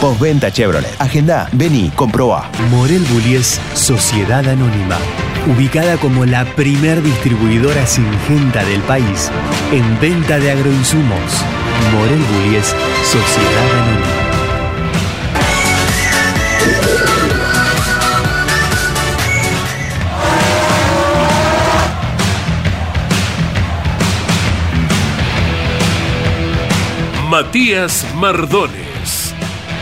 Postventa Chevrolet. Agenda, vení, comproba. Morel Bullies Sociedad Anónima. Ubicada como la primer distribuidora singenta del país en venta de agroinsumos. Morel Bullies Sociedad Anónima. Matías Mardones.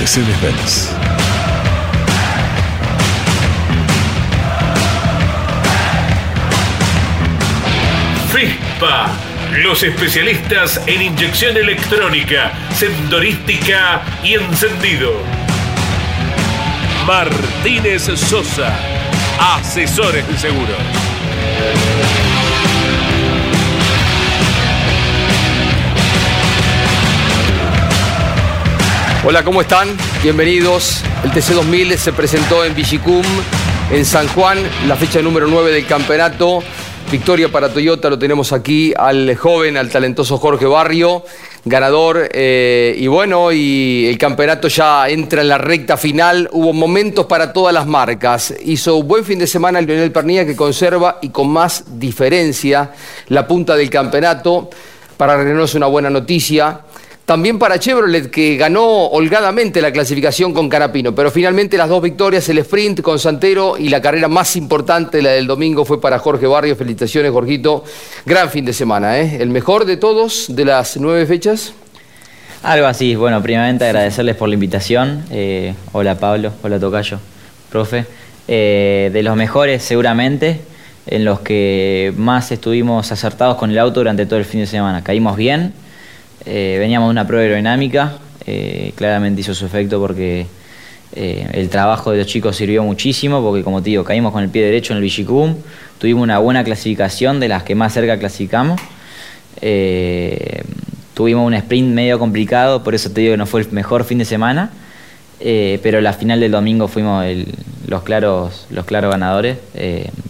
Mercedes-Benz. FISPA, los especialistas en inyección electrónica, sendorística y encendido. Martínez Sosa, asesores de seguros. Hola, ¿cómo están? Bienvenidos. El TC2000 se presentó en Vigicum, en San Juan, la fecha número 9 del campeonato. Victoria para Toyota, lo tenemos aquí al joven, al talentoso Jorge Barrio, ganador. eh, y bueno, y el campeonato ya entra en la recta final. Hubo momentos para todas las marcas. Hizo un buen fin de semana el Lionel Pernilla que conserva y con más diferencia la punta del campeonato. Para Renault es una buena noticia. También para Chevrolet, que ganó holgadamente la clasificación con Carapino, pero finalmente las dos victorias, el sprint con Santero y la carrera más importante, la del domingo, fue para Jorge Barrio. Felicitaciones, Jorgito. Gran fin de semana, ¿eh? El mejor de todos de las nueve fechas. Algo así, bueno, primeramente agradecerles por la invitación. Eh, hola Pablo, hola Tocayo, profe. Eh, de los mejores seguramente, en los que más estuvimos acertados con el auto durante todo el fin de semana. Caímos bien, eh, veníamos de una prueba aerodinámica, eh, claramente hizo su efecto porque eh, el trabajo de los chicos sirvió muchísimo, porque como te digo, caímos con el pie derecho en el Vigicum, tuvimos una buena clasificación de las que más cerca clasificamos. Tuvimos un sprint medio complicado, por eso te digo que no fue el mejor fin de semana, pero la final del domingo fuimos los, claros, los claros ganadores.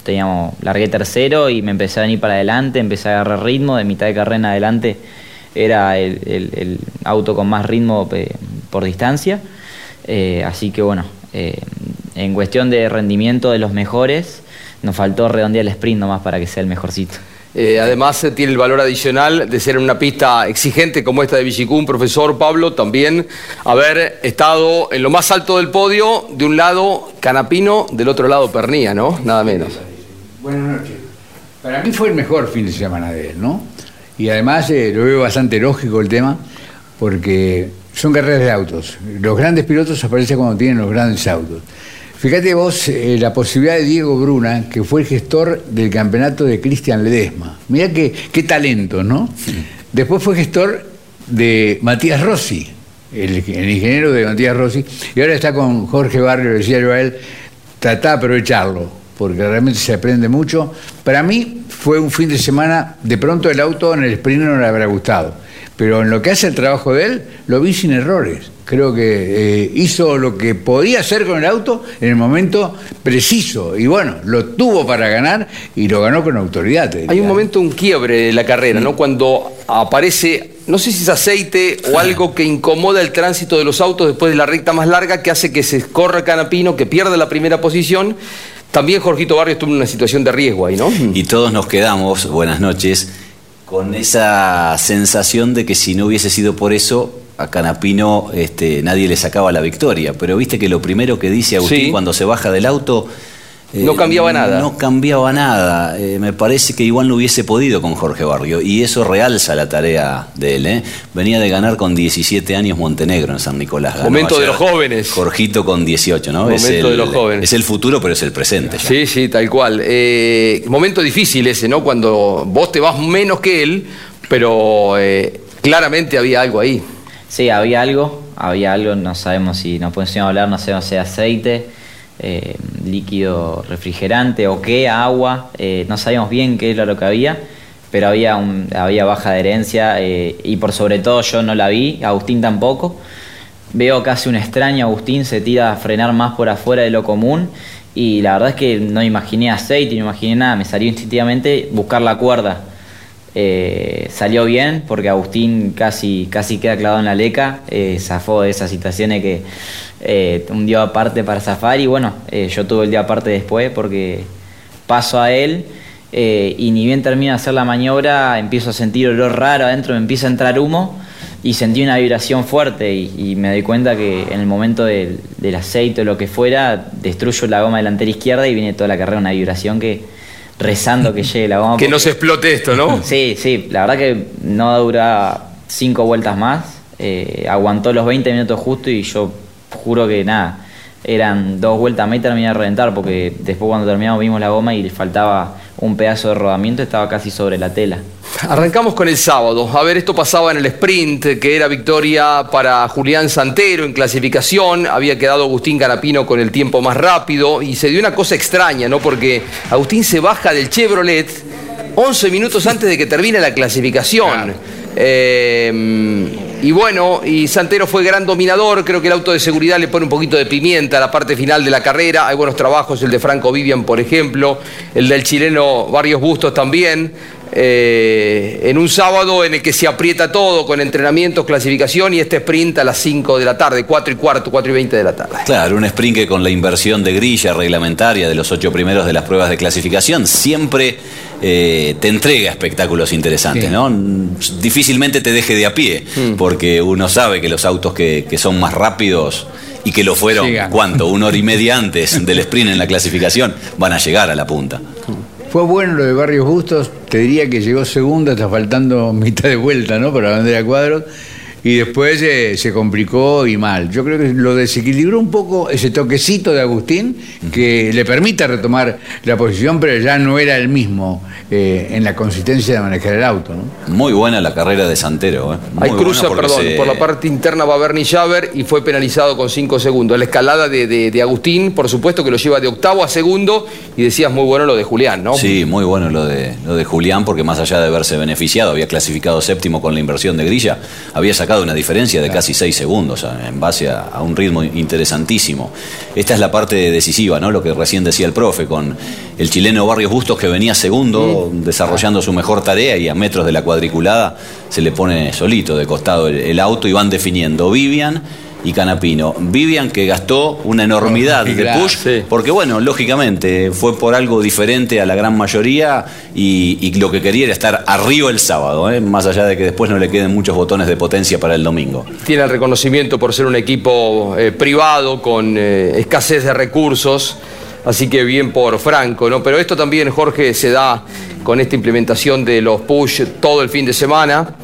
Teníamos, largué tercero y me empecé a venir para adelante, empecé a agarrar ritmo, de mitad de carrera en adelante era el, el- el auto con más ritmo eh, por distancia. Eh, así que bueno, eh, en cuestión de rendimiento de los mejores, nos faltó redondear el sprint nomás para que sea el mejorcito. Eh, además eh, tiene el valor adicional de ser en una pista exigente como esta de Vigicum, profesor Pablo, también haber estado en lo más alto del podio, de un lado Canapino, del otro lado Pernía, ¿no? Nada menos. Buenas noches. Para mí fue el mejor fin de semana de él, ¿no? Y además eh, lo veo bastante lógico el tema, porque son carreras de autos. Los grandes pilotos aparecen cuando tienen los grandes autos. Fíjate vos eh, la posibilidad de Diego Bruna, que fue el gestor del campeonato de Cristian Ledesma. Mirá qué, qué talento, ¿no? Después fue gestor de Matías Rossi, el, el ingeniero de Matías Rossi, y ahora está con Jorge Barrio, decía yo a él, tratá de aprovecharlo. porque realmente se aprende mucho. Para mí fue un fin de semana, de pronto el auto en el sprint no le habrá gustado, pero en lo que hace el trabajo de él, lo vi sin errores. Creo que eh, hizo lo que podía hacer con el auto en el momento preciso. Y bueno, lo tuvo para ganar y lo ganó con autoridad. Hay un momento, un quiebre de la carrera, ¿no? Cuando aparece, no sé si es aceite o algo que incomoda el tránsito de los autos después de la recta más larga, que hace que se corra Canapino, que pierda la primera posición. También Jorgito Barrios estuvo en una situación de riesgo ahí, ¿no? Y todos nos quedamos, buenas noches, con esa sensación de que si no hubiese sido por eso, a Canapino este, nadie le sacaba la victoria. Pero viste que lo primero que dice Agustín Sí. cuando se baja del auto. Eh, No cambiaba nada. No cambiaba nada. Eh, me parece que igual no hubiese podido con Jorge Barrio. Y eso realza la tarea de él. ¿eh? Venía de ganar con 17 años Montenegro en San Nicolás. Ganó Momento de los jóvenes. Jorgito con 18, ¿no? es Momento el, de los jóvenes. Es el futuro, pero es el presente. ya. Sí, sí, tal cual. Eh, momento difícil ese, ¿no? Cuando vos te vas menos que él, pero eh, claramente había algo ahí. Sí, había algo, había algo, no sabemos si nos podemos hablar, no sé, si aceite, eh, líquido refrigerante o qué, agua, eh, no sabíamos bien qué era lo que había, pero había, un- había baja adherencia eh, y por sobre todo yo no la vi, Agustín tampoco. Veo casi un extraño, Agustín se tira a frenar más por afuera de lo común y la verdad es que no imaginé aceite, no imaginé nada, me salió instintivamente buscar la cuerda. Eh, salió bien porque Agustín casi, casi queda clavado en la leca, eh, zafó de esas situaciones que eh, un día aparte para zafar y bueno, eh, yo tuve el día aparte después porque paso a él y ni bien termino de hacer la maniobra empiezo a sentir olor raro adentro, me empieza a entrar humo y sentí una vibración fuerte y, y me doy cuenta que en el momento del, del aceite o lo que fuera destruyo la goma delantera izquierda y viene toda la carrera una vibración que rezando que llegue la goma Que no se explote esto, ¿no? Sí, sí, la verdad que no dura cinco vueltas más. eh, aguantó los 20 minutos justo y yo juro que nada, eran dos vueltas más y terminé de reventar porque después cuando terminamos vimos la goma y le faltaba un pedazo de rodamiento, estaba casi sobre la tela. Arrancamos con el sábado. A ver, esto pasaba en el sprint, que era victoria para Julián Santero en clasificación. Había quedado Agustín Canapino con el tiempo más rápido. Y se dio una cosa extraña, ¿no? Porque Agustín se baja del Chevrolet 11 minutos antes de que termine la clasificación. Eh, y bueno, y Santero fue gran dominador. Creo que el auto de seguridad le pone un poquito de pimienta a la parte final de la carrera. Hay buenos trabajos, el de Franco Vivian, por ejemplo, el del chileno Barrios Bustos también. Eh, en un sábado en el que se aprieta todo con entrenamientos, clasificación y este sprint a las 5 de la tarde, 4 y cuarto, 4 y 20 de la tarde. Claro, un sprint que con la inversión de grilla reglamentaria de los ocho primeros de las pruebas de clasificación siempre eh, te entrega espectáculos interesantes, Sí. ¿no? Difícilmente te deje de a pie, porque uno sabe que los autos que, que son más rápidos y que lo fueron, Llegan. ¿cuánto? Una hora y media antes del sprint en la clasificación, van a llegar a la punta. Fue bueno lo de Barrios Bustos, te diría que llegó segundo, está faltando mitad de vuelta, ¿no? Para bandera cuadros. Y después eh, se complicó y mal. Yo creo que lo desequilibró un poco ese toquecito de Agustín que le permite retomar la posición, pero ya no era el mismo eh, en la consistencia de manejar el auto, ¿no? Muy buena la carrera de Santero. ¿eh? Muy Hay cruza, perdón, se- por la parte interna va Bernie Javer y fue penalizado con 5 segundos. La escalada de, de- de Agustín, por supuesto que lo lleva de octavo a segundo y decías muy bueno lo de Julián, ¿no? Sí, muy bueno lo de, lo de Julián, porque más allá de haberse beneficiado, había clasificado séptimo con la inversión de grilla, había sacado una diferencia de casi seis segundos a- en base a, a un ritmo interesantísimo. Esta es la parte decisiva, ¿no? Lo que recién decía el profe, con el chileno Barrios Bustos que venía segundo, desarrollando su mejor tarea y a metros de la cuadriculada se le pone solito de costado el, el auto y van definiendo Vivian y Canapino. Vivian que gastó una enormidad de Claro, push, sí. porque bueno, lógicamente fue por algo diferente a la gran mayoría y, y lo que quería era estar arriba el sábado, ¿eh? más allá de que después no le queden muchos botones de potencia para el domingo. Tiene el reconocimiento por ser un equipo eh, privado con eh, escasez de recursos, así que bien por Franco, ¿no? Pero esto también, Jorge, se da con esta implementación de los push todo el fin de semana.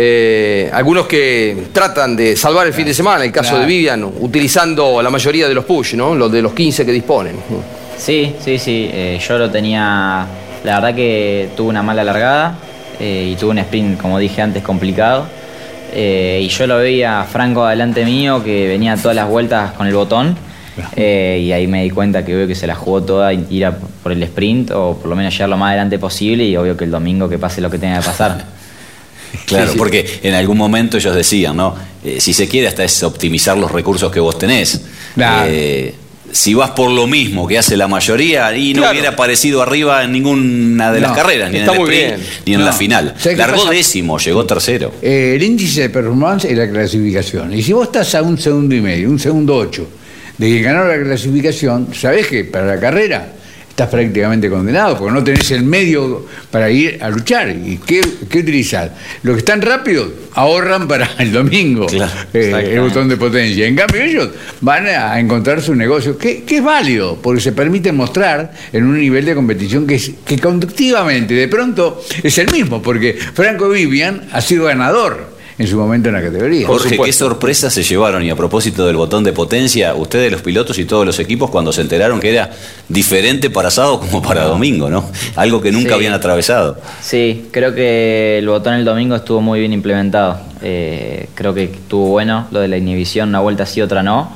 Eh, algunos que tratan de salvar el fin de semana, el caso Claro. de Vivian, utilizando la mayoría de los push, ¿no? Los de los 15 que disponen. Sí, sí, sí. eh, yo lo tenía. La verdad que tuve una mala largada eh, y tuve un sprint, como dije antes, complicado. Eh, y yo lo veía a Franco adelante mío que venía todas las vueltas con el botón. Eh, y ahí me di cuenta que obvio que se la jugó toda ir a por el sprint o por lo menos llegar lo más adelante posible y obvio que el domingo que pase lo que tenga que pasar. Claro, porque en algún momento ellos decían, ¿no? Eh, si se quiere hasta es optimizar los recursos que vos tenés. Claro. Eh, si vas por lo mismo que hace la mayoría y no Claro. hubiera aparecido arriba en ninguna de las carreras, ni en el sprint, ni en No. la final. ¿Sabés qué Largó décimo, llegó tercero. Eh, el índice de performance es la clasificación. Y si vos estás a un segundo y medio, un segundo ocho, de que ganó la clasificación, sabés que para la carrera estás prácticamente condenado, porque no tenés el medio para ir a luchar. ¿Y qué, qué utilizar? Los que están rápidos ahorran para el domingo Claro, eh, el botón de potencia. En cambio, ellos van a encontrar su negocio, que, que es válido, porque se permite mostrar en un nivel de competición que, es, que conductivamente de pronto es el mismo, porque Franco Vivian ha sido ganador en su momento en la categoría. Jorge, qué sorpresa se llevaron y a propósito del botón de potencia, ustedes los pilotos y todos los equipos cuando se enteraron que era diferente para sábado como para domingo, ¿no? Algo que nunca Sí. habían atravesado. Sí, creo que el botón el domingo estuvo muy bien implementado. Eh, creo que estuvo bueno lo de la inhibición, una vuelta sí, otra no.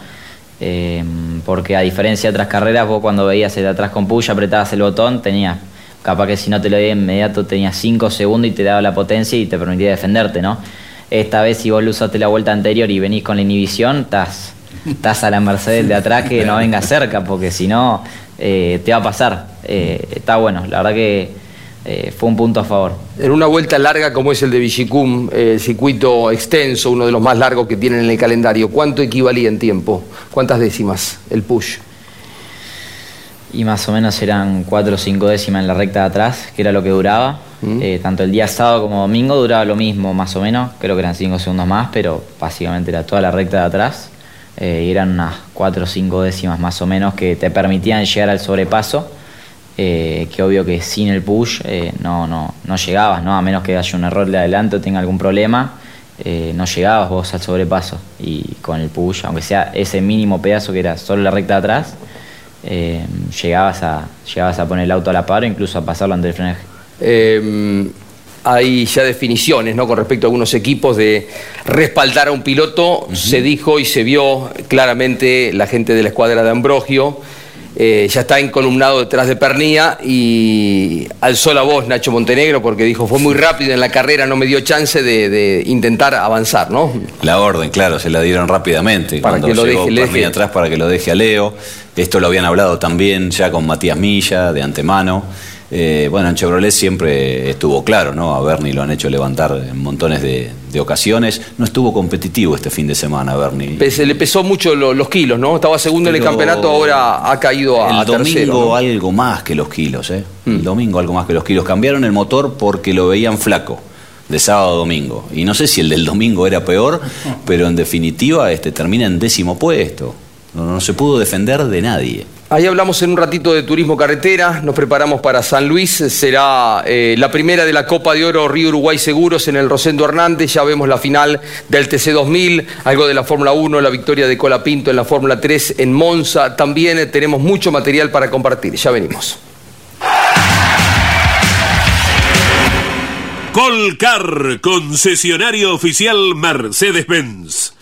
Eh, porque a diferencia de otras carreras, vos cuando veías el de atrás con push, apretabas el botón, tenías, capaz que si no te lo veía inmediato, tenías 5 segundos y te daba la potencia y te permitía defenderte, ¿no? Esta vez, si vos lo usaste la vuelta anterior y venís con la inhibición, estás, estás a la merced de atrás que no venga cerca, porque si no, eh, te va a pasar. Eh, está bueno, la verdad que eh, fue un punto a favor. En una vuelta larga como es el de Vigicum, eh, circuito extenso, uno de los más largos que tienen en el calendario, ¿cuánto equivalía en tiempo? ¿Cuántas décimas el push? Y más o menos eran 4 o 5 décimas en la recta de atrás, que era lo que duraba. Eh, tanto el día sábado como domingo duraba lo mismo, más o menos. Creo que eran 5 segundos más, pero básicamente era toda la recta de atrás. Eh, y eran unas 4 o 5 décimas más o menos que te permitían llegar al sobrepaso. eh, que obvio que sin el push eh, no, no, no llegabas, ¿no? A menos que haya un error de adelanto o tenga algún problema, eh, no llegabas vos al sobrepaso. Y con el push, aunque sea ese mínimo pedazo que era solo la recta de atrás, eh, llegabas, a, llegabas a poner el auto a la par o incluso a pasarlo ante el frenaje. Eh, hay ya definiciones ¿no? con respecto a algunos equipos de respaldar a un piloto. Se dijo y se vio claramente la gente de la escuadra de Ambrogio. Eh, ya está encolumnado detrás de Pernía y alzó la voz Nacho Montenegro porque dijo fue muy rápido en la carrera, no me dio chance de, de intentar avanzar, ¿no? La orden, claro, se la dieron rápidamente. Para cuando que lo llegó deje, le Perni deje. atrás para que lo deje a Leo. Esto lo habían hablado también ya con Matías Milla, de antemano. Eh, bueno, en Chevrolet siempre estuvo claro, ¿no? A Bernie lo han hecho levantar en montones de, de ocasiones. No estuvo competitivo este fin de semana, Bernie. Se le pesó mucho lo- los kilos, ¿no? Estaba segundo en el campeonato, ahora ha caído a, El tercero. domingo ¿no? algo más que los kilos, ¿eh? Mm. El domingo algo más que los kilos. Cambiaron el motor porque lo veían flaco, de sábado a domingo. Y no sé si el del domingo era peor, pero en definitiva este, termina en décimo puesto. No, no se pudo defender de nadie. Ahí hablamos en un ratito de turismo carretera, nos preparamos para San Luis, será eh, la primera de la Copa de Oro Río Uruguay Seguros en el Rosendo Hernández, ya vemos la final del TC 2000, algo de la Fórmula 1, la victoria de Colapinto en la Fórmula 3 en Monza, también eh, tenemos mucho material para compartir, ya venimos. Colcar, concesionario oficial Mercedes-Benz.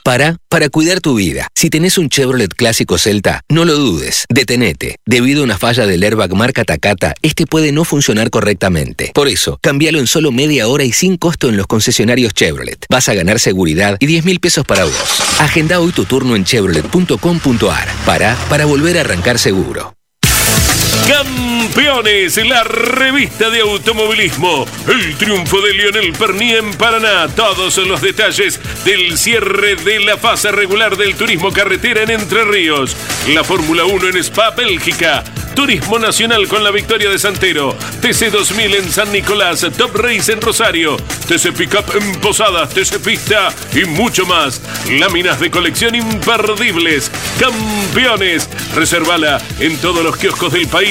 Para, para cuidar tu vida. Si tenés un Chevrolet clásico Celta, no lo dudes, detenete. Debido a una falla del airbag marca Takata, este puede no funcionar correctamente. Por eso, cambialo en solo media hora y sin costo en los concesionarios Chevrolet. Vas a ganar seguridad y 10 mil pesos para vos. Agenda hoy tu turno en chevrolet.com.ar. Para, para volver a arrancar seguro. Campeones, la revista de automovilismo. El triunfo de Lionel Pernier en Paraná. Todos los detalles del cierre de la fase regular del turismo carretera en Entre Ríos. La Fórmula 1 en Spa, Bélgica. Turismo Nacional con la victoria de Santero. TC 2000 en San Nicolás. Top Race en Rosario. TC Pickup en Posadas. TC Pista y mucho más. Láminas de colección imperdibles. Campeones. Reservala en todos los kioscos del país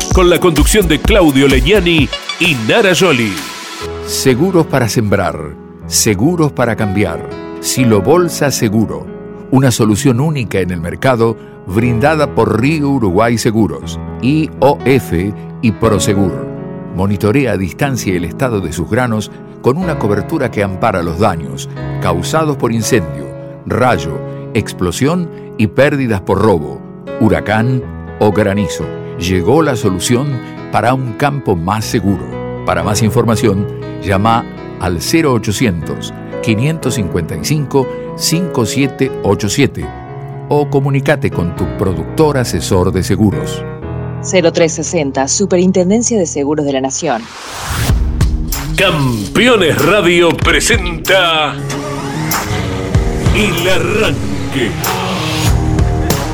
con la conducción de Claudio Leñani y Nara Joli. Seguros para sembrar, seguros para cambiar. Silo Bolsa Seguro, una solución única en el mercado brindada por Río Uruguay Seguros, IOF y Prosegur. Monitorea a distancia el estado de sus granos con una cobertura que ampara los daños causados por incendio, rayo, explosión y pérdidas por robo, huracán o granizo. Llegó la solución para un campo más seguro. Para más información, llama al 0800 555 5787 o comunícate con tu productor asesor de seguros. 0360, Superintendencia de Seguros de la Nación. Campeones Radio presenta El Arranque.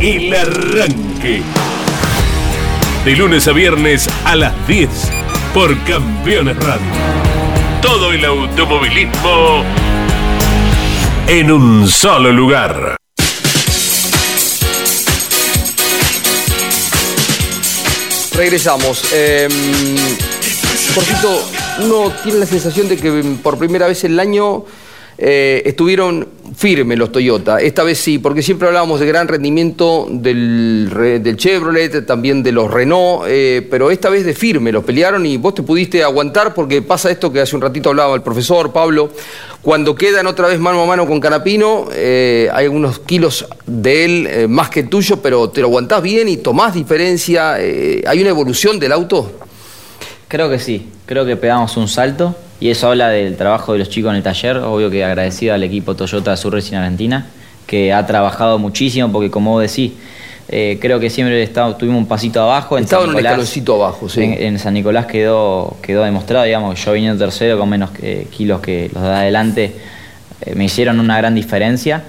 El Arranque. De lunes a viernes a las 10 por Campeones Radio todo el automovilismo en un solo lugar. Regresamos. Eh, uno tiene la sensación de que por primera vez en el año eh, estuvieron firmes los Toyota. Esta vez sí, porque siempre hablábamos de gran rendimiento del, del Chevrolet, también de los Renault, eh, pero esta vez de firme, los pelearon y vos te pudiste aguantar porque pasa esto que hace un ratito hablaba el profesor Pablo, cuando quedan otra vez mano a mano con Canapino, eh, hay algunos kilos de él más que tuyo, pero te lo aguantás bien y tomás diferencia. ¿Hay una evolución del auto? Creo que sí, creo que pegamos un salto y eso habla del trabajo de los chicos en el taller, obvio que agradecido al equipo Toyota Sur Racing Argentina, que ha trabajado muchísimo, porque como vos decís, eh, creo que siempre estado, tuvimos un pasito abajo. En Estaba en un escaloncito abajo, sí. En, San Nicolás quedó, quedó demostrado, digamos, yo viniendo tercero con menos kilos que los de adelante, eh, me hicieron una gran diferencia.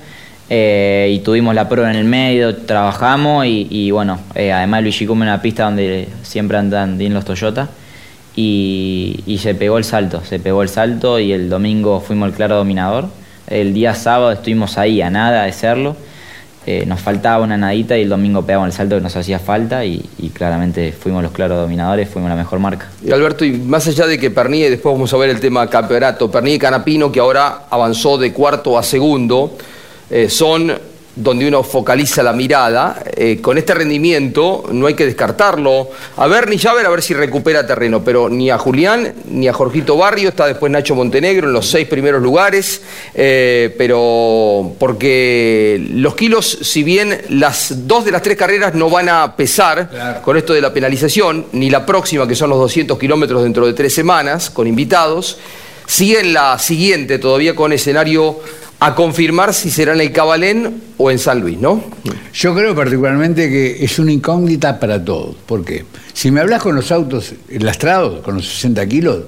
Eh, y tuvimos la prueba en el medio, trabajamos y, bueno, además Luigi come en una pista donde siempre andan bien los Toyota y, se pegó el salto, se pegó el salto y el domingo fuimos el claro dominador. El día sábado estuvimos ahí a nada de serlo. Eh, nos faltaba una nadita y el domingo pegamos el salto que nos hacía falta y, claramente fuimos los claros dominadores, fuimos la mejor marca. Alberto, y más allá de que Perní, después vamos a ver el tema campeonato, Perní y Canapino, que ahora avanzó de cuarto a segundo, eh, son donde uno focaliza la mirada, eh, con este rendimiento no hay que descartarlo. A ver, ni ya ver a ver si recupera terreno, pero ni a Julián ni a Jorgito Barrio, está después Nacho Montenegro en los seis primeros lugares, eh, pero porque los kilos, si bien las dos de las tres carreras no van a pesar con esto de la penalización, ni la próxima, que son los 200 kilómetros dentro de tres semanas, con invitados, siguen la siguiente todavía con escenario a confirmar si será en el Cabalén o en San Luis, ¿no? Yo creo particularmente que es una incógnita para todos. porque Si me hablas con los autos lastrados, con los 60 kilos,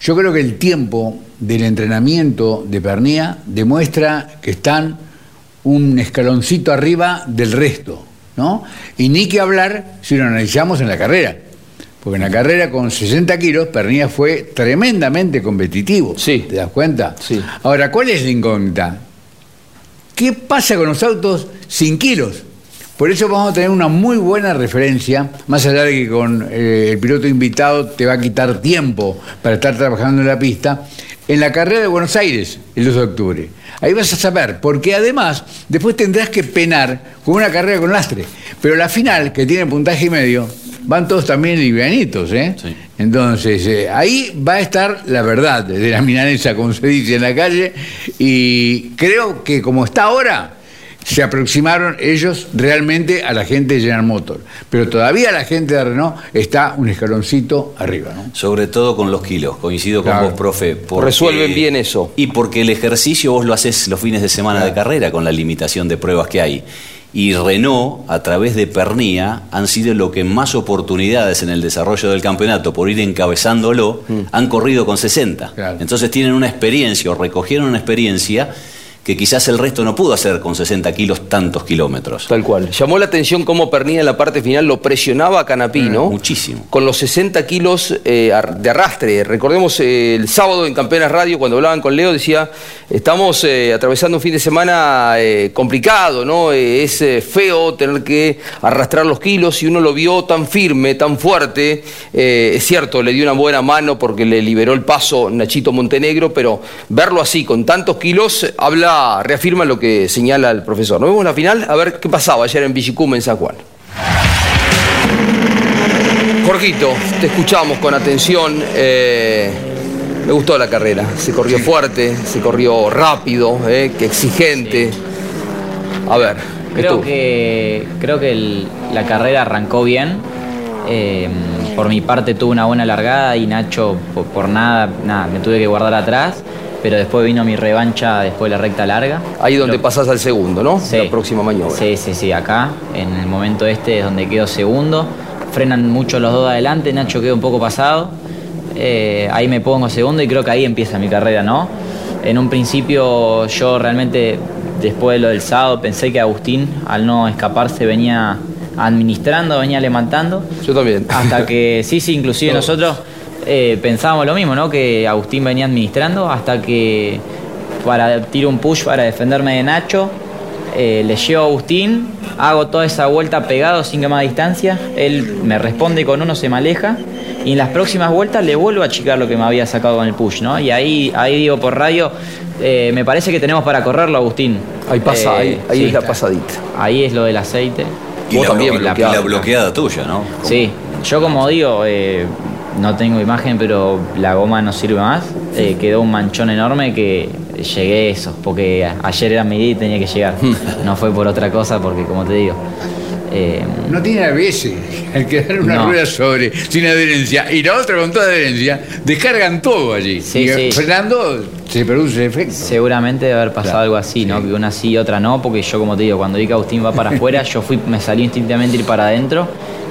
yo creo que el tiempo del entrenamiento de Pernía demuestra que están un escaloncito arriba del resto, ¿no? Y ni que hablar si lo analizamos en la carrera. Porque en la carrera con 60 kilos, Pernilla fue tremendamente competitivo. Sí. ¿Te das cuenta? Sí. Ahora, ¿cuál es la incógnita? ¿Qué pasa con los autos sin kilos? Por eso vamos a tener una muy buena referencia, más allá de que con eh, el piloto invitado te va a quitar tiempo para estar trabajando en la pista, en la carrera de Buenos Aires, el 2 de octubre. Ahí vas a saber, porque además después tendrás que penar con una carrera con lastre. Pero la final, que tiene puntaje y medio, van todos también livianitos, ¿eh? Entonces, eh, ahí va a estar la verdad de la milanesa, como se dice en la calle, y creo que como está ahora, se aproximaron ellos realmente a la gente de General Motors. Pero todavía la gente de Renault está un escaloncito arriba. ¿no? Sobre todo con los kilos. Coincido con Claro. vos, profe. porque- Resuelven bien eso. Y porque el ejercicio vos lo haces los fines de semana de carrera con la limitación de pruebas que hay. Y Renault, a través de Pernía, han sido lo que más oportunidades en el desarrollo del campeonato, por ir encabezándolo, Mm. han corrido con 60. Entonces tienen una experiencia, o recogieron una experiencia que quizás el resto no pudo hacer con 60 kilos tantos kilómetros. Tal cual. Llamó la atención cómo Pernilla en la parte final lo presionaba a Canapí, ¿no? Muchísimo. Con los 60 kilos eh, de arrastre. Recordemos eh, el sábado en Campeonas Radio, cuando hablaban con Leo, decía, estamos eh, atravesando un fin de semana complicado, ¿no? Es feo tener que arrastrar los kilos y uno lo vio tan firme, tan fuerte. Es cierto, le dio una buena mano porque le liberó el paso Nachito Montenegro, pero verlo así, con tantos kilos, eh, reafirma lo que señala el profesor. Nos vemos la final, a ver qué pasaba ayer en Villicum, en San Juan. Jorgito, te escuchamos con atención. eh, me gustó la carrera. Se corrió fuerte, se corrió rápido, eh, que exigente. A ver, ¿qué Creo que, creo que el- la carrera arrancó bien. Eh, por mi parte tuve una buena largada y Nacho por, por nada, nada, me tuve que guardar atrás. Pero después vino mi revancha después de la recta larga. Ahí donde pasás al segundo, ¿no? La próxima maniobra. Sí, sí, sí, acá, en el momento este es donde quedo segundo. Frenan mucho los dos adelante, Nacho quedó un poco pasado. Eh, ahí me pongo segundo y creo que ahí empieza mi carrera, ¿no? En un principio yo realmente, después de lo del sábado, pensé que Agustín, al no escaparse, venía administrando, venía levantando. Yo también. Hasta que, sí, sí, inclusive nosotros eh, pensábamos lo mismo, ¿no? Que Agustín venía administrando hasta que para tiro un push para defenderme de Nacho, eh, le llevo a Agustín, hago toda esa vuelta pegado sin que más distancia, él me responde con uno, se me aleja y en las próximas vueltas le vuelvo a achicar lo que me había sacado con el push, ¿no? Y ahí, ahí digo por radio, eh, me parece que tenemos para correrlo, Agustín. Ahí pasa, ahí- ahí sí. es la pasadita. Ahí es lo del aceite. Y la, blo- y la bloqueada tuya, ¿no? Sí, yo como digo, eh, no tengo imagen, pero la goma no sirve más. Eh, quedó un manchón enorme que llegué eso, porque ayer era mi día y tenía que llegar. no fue por otra cosa, porque como te digo, eh, No tiene ABS. Al quedar una No. rueda sobre sin adherencia y la otra con toda adherencia, descargan todo allí. Sí, y sí. frenando se produce efecto. seguramente debe haber pasado algo así, ¿no? Que una sí y otra no, porque yo como te digo, cuando vi que Agustín va para afuera, yo fui, me salió instintivamente ir para adentro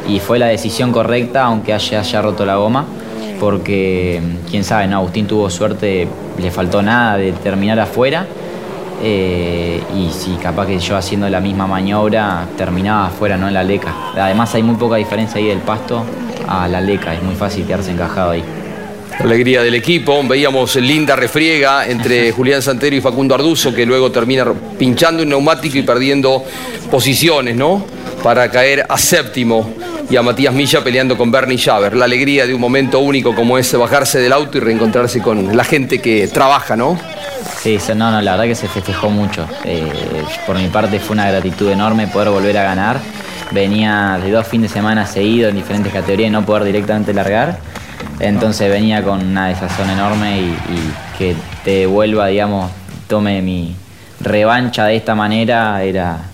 y fue la decisión correcta, aunque haya, haya roto la goma, porque quién sabe, no, Agustín tuvo suerte, le faltó nada de terminar afuera. eh, y si capaz que yo haciendo la misma maniobra terminaba afuera, no en la leca. Además hay muy poca diferencia ahí del pasto a la leca, es muy fácil quedarse encajado ahí. Alegría del equipo. Veíamos linda refriega entre Julián Santero y Facundo Arduzo, que luego termina pinchando un neumático y perdiendo posiciones, ¿no? Para caer a séptimo. Y a Matías Milla peleando con Bernie Schaber. La alegría de un momento único como es bajarse del auto y reencontrarse con la gente que trabaja, ¿no? Sí, no, no, la verdad que se festejó mucho. Eh, por mi parte fue una gratitud enorme poder volver a ganar. Venía de dos fines de semana seguidos en diferentes categorías y no poder directamente largar. Entonces venía con una desazón enorme y, que te devuelva, digamos, tome mi revancha de esta manera era...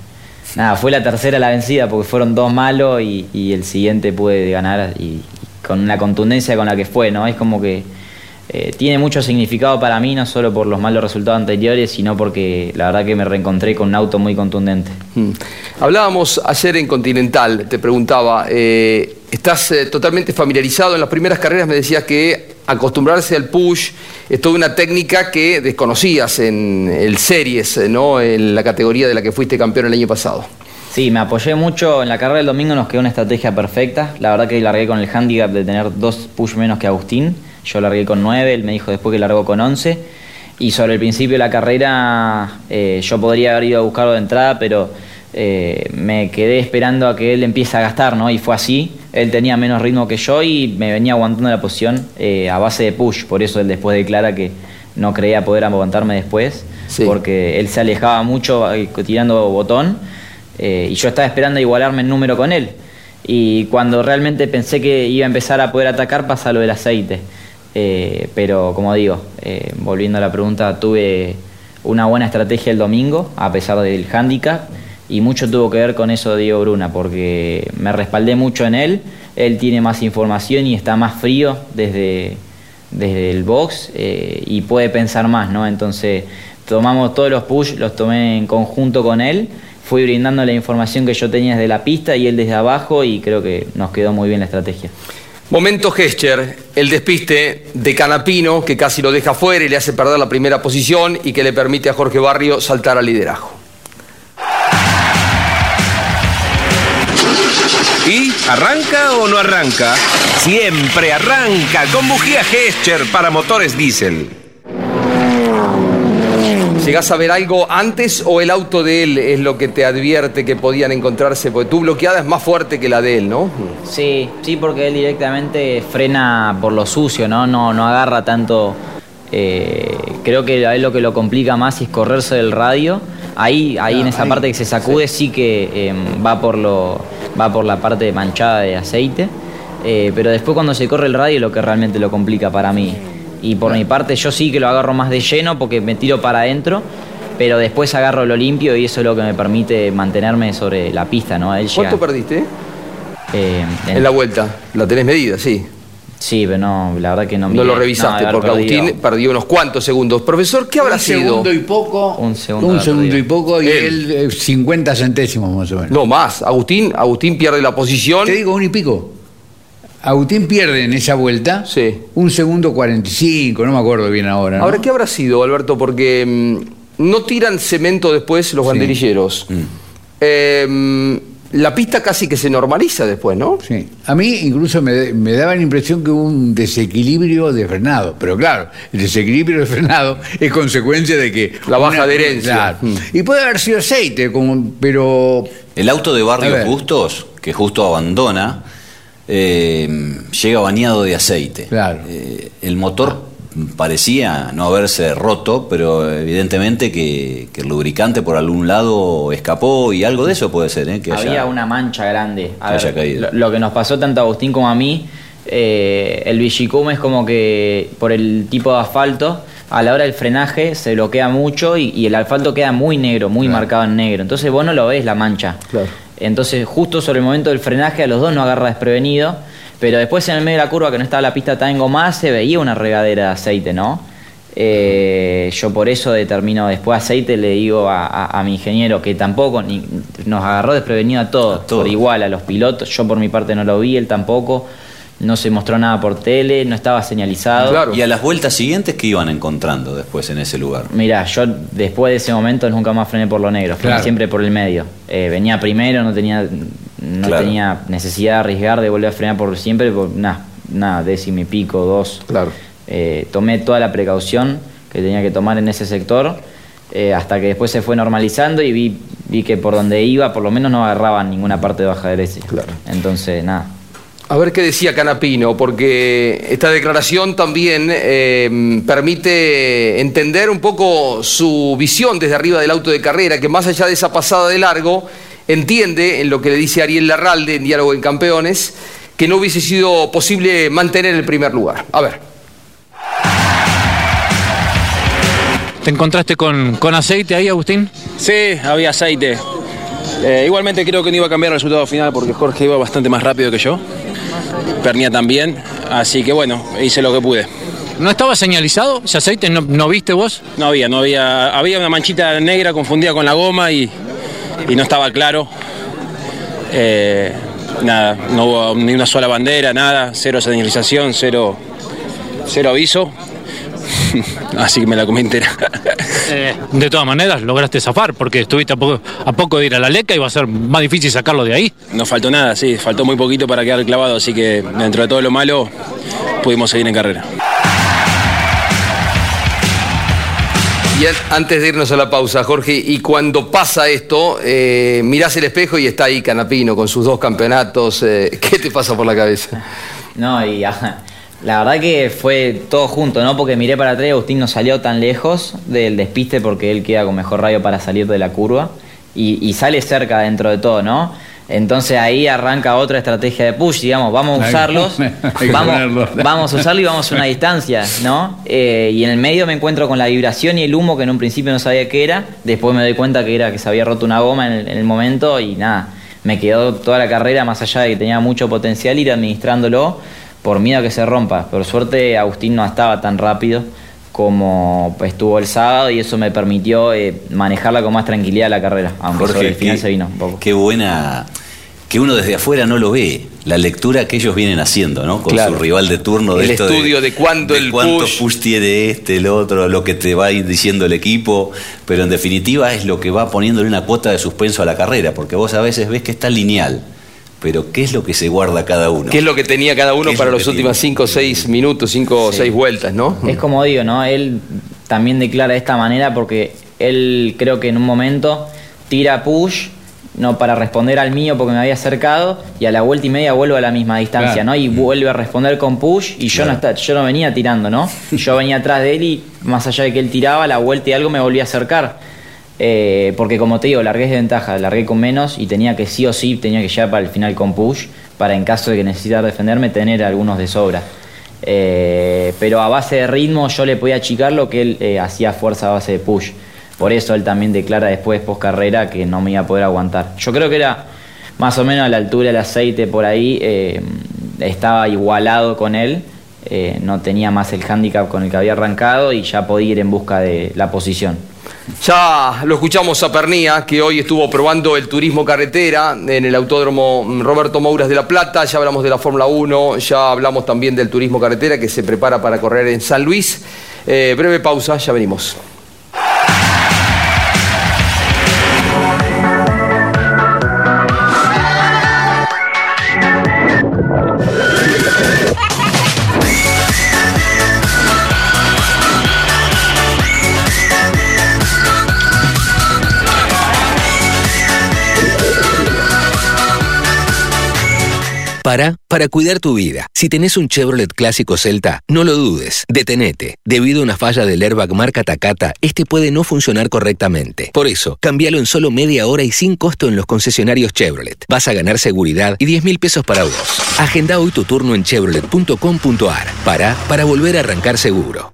Nada, fue la tercera la vencida porque fueron dos malos y, el siguiente pude ganar y, y con la contundencia con la que fue, ¿no? Es como que eh, tiene mucho significado para mí, no solo por los malos resultados anteriores, sino porque la verdad que me reencontré con un auto muy contundente. Mm. Hablábamos ayer en Continental, te preguntaba, eh, ¿estás eh, totalmente familiarizado? En las primeras carreras me decías que acostumbrarse al push es toda una técnica que desconocías en el Series, eh, ¿no? En la categoría de la que fuiste campeón el año pasado. Sí, me apoyé mucho en la carrera del domingo, nos quedó una estrategia perfecta. La verdad que largué con el handicap de tener dos push menos que Agustín. Yo largué con 9, él me dijo después que largó con 11. Y sobre el principio de la carrera eh, yo podría haber ido a buscarlo de entrada, pero me quedé esperando a que él empiece a gastar, ¿no? Y fue así. Él tenía menos ritmo que yo y me venía aguantando la posición eh, a base de push. Por eso él después declara que no creía poder aguantarme después, porque él se alejaba mucho eh, tirando botón eh, y yo estaba esperando igualarme en número con él. Y cuando realmente pensé que iba a empezar a poder atacar, pasa lo del aceite. Eh, pero como digo, volviendo a la pregunta, tuve una buena estrategia el domingo, a pesar del handicap, y mucho tuvo que ver con eso de Diego Bruna, porque me respaldé mucho en él, él tiene más información y está más frío desde, desde el box eh, y puede pensar más, ¿no? Entonces tomamos todos los push, los tomé en conjunto con él, fui brindando la información que yo tenía desde la pista y él desde abajo y creo que nos quedó muy bien la estrategia. Momento Gescher, el despiste de Canapino que casi lo deja fuera y le hace perder la primera posición y que le permite a Jorge Barrio saltar al liderazgo. Arranca o no arranca? Siempre arranca con bujía Gescher para motores diésel. ¿Llegás a ver algo antes o el auto de él es lo que te advierte que podían encontrarse? Porque tu bloqueada es más fuerte que la de él, ¿no? Sí, sí, porque él directamente frena por lo sucio, ¿no? No, no agarra tanto. eh, creo que a él lo que lo complica más es correrse del radio. Ahí, ahí en esa parte que se sacude sí, que eh, va, por lo, va por la parte manchada de aceite. Eh, pero después cuando se corre el radio es lo que realmente lo complica para mí. Y por mi parte yo sí que lo agarro más de lleno porque me tiro para adentro, pero después agarro lo limpio y eso es lo que me permite mantenerme sobre la pista, ¿no? Él llega- ¿Cuánto perdiste? eh, En la vuelta. La tenés medida, sí. Sí, pero no, la verdad que no No miré. lo revisaste porque perdido. Agustín perdió unos cuantos segundos. Profesor, ¿qué habrá un sido? segundo y poco. Un segundo. Un segundo y poco y Él. él, eh, 50 centésimos más o menos. No, más. Agustín, Agustín pierde la posición. Te digo un y pico. Agustín pierde en esa vuelta Sí. un segundo 45, no me acuerdo bien ahora. ¿no? Ahora, ¿qué habrá sido, Alberto? Porque mm, no tiran cemento después los banderilleros. Eh, la pista casi que se normaliza después, ¿no? Sí. A mí incluso me, me daba la impresión que hubo un desequilibrio de frenado. Pero claro, el desequilibrio de frenado es consecuencia de que... La baja adherencia. Claro. Mm. Y puede haber sido aceite, como, pero... El auto de A Barrio ver. Bustos, que justo abandona, eh, llega bañado de aceite. Claro. Eh, el motor parecía no haberse roto, pero evidentemente que, que el lubricante por algún lado escapó y algo de eso puede ser, ¿eh? que Había haya- una mancha grande. A que haya ver, caído. Lo, lo que nos pasó tanto a Agustín como a mí, eh, el Villicum es como que por el tipo de asfalto, a la hora del frenaje se bloquea mucho y, y el asfalto queda muy negro, muy marcado en negro. Entonces vos no lo ves la mancha. Claro. Entonces justo sobre el momento del frenaje a los dos nos agarra desprevenido. Pero después en el medio de la curva que no estaba la pista tan engomada se veía una regadera de aceite, ¿no? Eh, yo por eso determino después aceite, le digo a, a- a mi ingeniero que tampoco ni- nos agarró desprevenido a todos, todos. por igual, a los pilotos. Yo por mi parte no lo vi, él tampoco. No se mostró nada por tele, no estaba señalizado. Claro. Y a las vueltas siguientes que iban encontrando después en ese lugar. Mira, yo después de ese momento nunca más frené por lo negro, frené Claro. siempre por el medio. Eh, venía primero, no tenía, no Claro. tenía necesidad de arriesgar, de volver a frenar por siempre, por nada, nada, décimo y pico, dos. Claro. Eh, tomé toda la precaución que tenía que tomar en ese sector, eh, hasta que después se fue normalizando y vi, vi que por donde iba, por lo menos no agarraba ninguna parte de baja derecha. Claro. Entonces, nada. A ver qué decía Canapino, porque esta declaración también eh, permite entender un poco su visión desde arriba del auto de carrera, que más allá de esa pasada de largo, entiende en lo que le dice Ariel Larralde en Diálogo en Campeones, que no hubiese sido posible mantener el primer lugar. A ver. ¿Te encontraste con, con aceite ahí, Agustín? Sí, había aceite. Eh, igualmente creo que no iba a cambiar el resultado final porque Jorge iba bastante más rápido que yo. Pernía también, así que bueno, hice lo que pude. ¿No estaba señalizado ese aceite? ¿No, no viste vos? No había, no había, había una manchita negra confundida con la goma y, y no estaba claro. Eh, nada, no hubo ni una sola bandera, nada, cero señalización, cero, cero aviso. así que me la comí entera. Eh, de todas maneras, lograste zafar porque estuviste a poco, a poco de ir a la leca y va a ser más difícil sacarlo de ahí. No faltó nada, sí, faltó muy poquito para quedar clavado, así que dentro de todo lo malo pudimos seguir en carrera. Y an- antes de irnos a la pausa, Jorge, y cuando pasa esto, eh, mirás el espejo y está ahí Canapino con sus dos campeonatos. eh, ¿Qué te pasa por la cabeza? No, y ajá, la verdad que fue todo junto, ¿no? Porque miré para atrás y Agustín no salió tan lejos del despiste porque él queda con mejor radio para salir de la curva y sale cerca dentro de todo, ¿no? Entonces ahí arranca otra estrategia de push, digamos, vamos a usarlos, vamos, vamos a usarlo y vamos a una distancia, ¿no? Eh, y en el medio me encuentro con la vibración y el humo que en un principio no sabía qué era, después me doy cuenta que era que se había roto una goma en el, en el momento y nada, me quedó toda la carrera, más allá de que tenía mucho potencial, ir administrándolo por miedo a que se rompa. Por suerte Agustín no estaba tan rápido como estuvo el sábado y eso me permitió eh, manejarla con más tranquilidad la carrera, aunque sobre el final qué, se vino un poco. qué buena que uno desde afuera no lo ve, la lectura que ellos vienen haciendo, ¿no? Con Claro. su rival de turno de El esto estudio de cuánto el cuánto push. tiene este, el otro, lo que te va a ir diciendo el equipo, pero en definitiva es lo que va poniéndole una cuota de suspenso a la carrera, porque vos a veces ves que está lineal, pero ¿qué es lo que se guarda cada uno? ¿Qué es lo que tenía cada uno ¿Qué es para lo los últimos 5 o 6 minutos, 5 o 6 vueltas, no? Es como digo, ¿no? Él también declara de esta manera porque él creo que en un momento tira push, no para responder al mío porque me había acercado, y a la vuelta y media vuelve a la misma distancia, Claro. ¿no? Y vuelve a responder con push, y yo, no está, yo no venía tirando, ¿no? Yo venía atrás de él y más allá de que él tiraba, la vuelta y algo me volvía a acercar. Eh, porque como te digo, largué de ventaja, largué con menos y tenía que sí o sí, tenía que llegar para el final con push, para en caso de que necesitara defenderme, tener algunos de sobra. Eh, pero a base de ritmo yo le podía achicar lo que él eh, hacía fuerza a base de push. Por eso él también declara después, post carrera, que no me iba a poder aguantar. Yo creo que era más o menos a la altura del aceite por ahí, eh, estaba igualado con él, eh, no tenía más el handicap con el que había arrancado y ya podía ir en busca de la posición. Ya lo escuchamos a Pernía, que hoy estuvo probando el turismo carretera en el Autódromo Roberto Mouras de La Plata. Ya hablamos de la Fórmula 1, ya hablamos también del turismo carretera que se prepara para correr en San Luis. Eh, breve pausa, ya venimos. Para, para cuidar tu vida. Si tenés un Chevrolet clásico Celta, no lo dudes, detenete. Debido a una falla del airbag marca Takata, este puede no funcionar correctamente. Por eso, cambialo en solo media hora y sin costo en los concesionarios Chevrolet. Vas a ganar seguridad y 10 mil pesos para vos. Agenda hoy tu turno en chevrolet.com.ar. Para, para volver a arrancar seguro.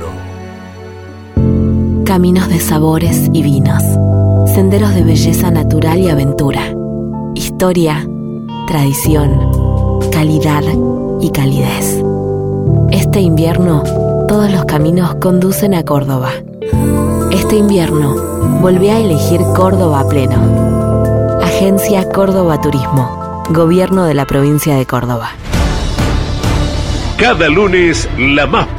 Caminos de sabores y vinos. Senderos de belleza natural y aventura. Historia, tradición, calidad y calidez. Este invierno, todos los caminos conducen a Córdoba. Este invierno, volví a elegir Córdoba pleno. Agencia Córdoba Turismo. Gobierno de la provincia de Córdoba. Cada lunes, la más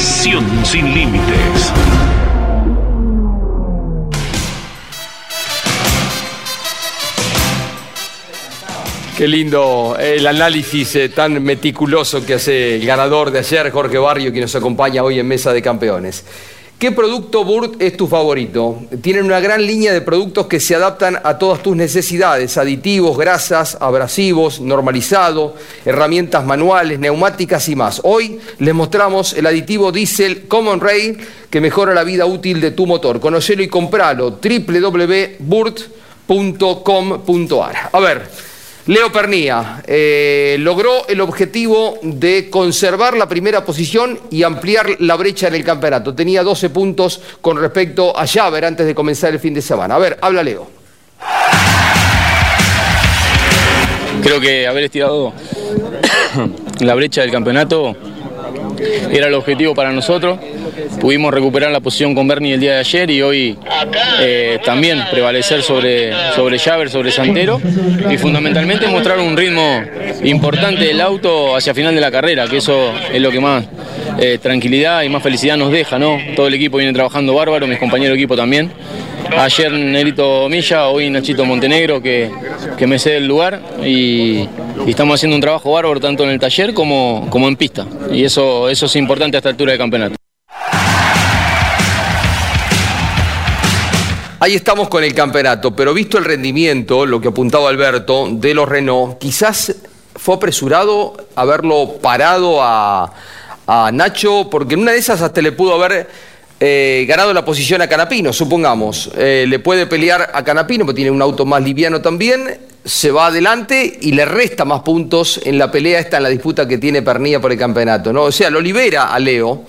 Pasión sin límites. Qué lindo el análisis eh, tan meticuloso que hace el ganador de ayer, Jorge Barrio, que nos acompaña hoy en Mesa de Campeones. ¿Qué producto Burt es tu favorito? Tienen una gran línea de productos que se adaptan a todas tus necesidades, aditivos, grasas, abrasivos, normalizado, herramientas manuales, neumáticas y más. Hoy les mostramos el aditivo Diesel Common Rail que mejora la vida útil de tu motor. Conocelo y compralo www.burt.com.ar. A ver, Leo Pernía eh, logró el objetivo de conservar la primera posición y ampliar la brecha en el campeonato. Tenía 12 puntos con respecto a Javer antes de comenzar el fin de semana. A ver, habla Leo. Creo que haber estirado la brecha del campeonato era el objetivo para nosotros. Pudimos recuperar la posición con Bernie el día de ayer y hoy eh, también prevalecer sobre, sobre Javer, sobre Santero y fundamentalmente mostrar un ritmo importante del auto hacia final de la carrera, que eso es lo que más eh, tranquilidad y más felicidad nos deja, ¿no? Todo el equipo viene trabajando bárbaro, mis compañeros de equipo también. Ayer Nerito Milla, hoy Nachito Montenegro que, que me cede el lugar y, estamos haciendo un trabajo bárbaro tanto en el taller como, como en pista. Y eso, eso es importante a esta altura del campeonato. Ahí estamos con el campeonato, pero visto el rendimiento, lo que apuntaba Alberto, de los Renault, quizás fue apresurado haberlo parado a, a Nacho, porque en una de esas hasta le pudo haber eh, ganado la posición a Canapino, supongamos. Eh, le puede pelear a Canapino, porque tiene un auto más liviano también, se va adelante y le resta más puntos en la pelea esta, en la disputa que tiene Pernilla por el campeonato. ¿no? O sea, lo libera a Leo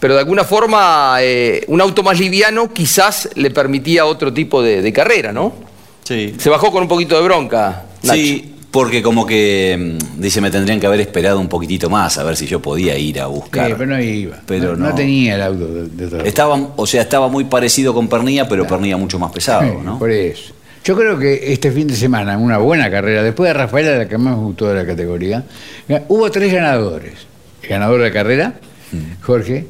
pero de alguna forma eh, un auto más liviano quizás le permitía otro tipo de, de, carrera, ¿no? Sí. Se bajó con un poquito de bronca. Nacho. Sí, porque como que mm, dice me tendrían que haber esperado un poquitito más a ver si yo podía ir a buscar. Sí, pero no iba. Pero no, no. tenía el auto de, de todo. Estaba, o sea, estaba muy parecido con Pernilla, pero Pernilla mucho más pesado, ¿no? Por eso. Yo creo que este fin de semana, una buena carrera, después de Rafaela, la que más me gustó de la categoría, hubo tres ganadores. El ganador de la carrera, Jorge,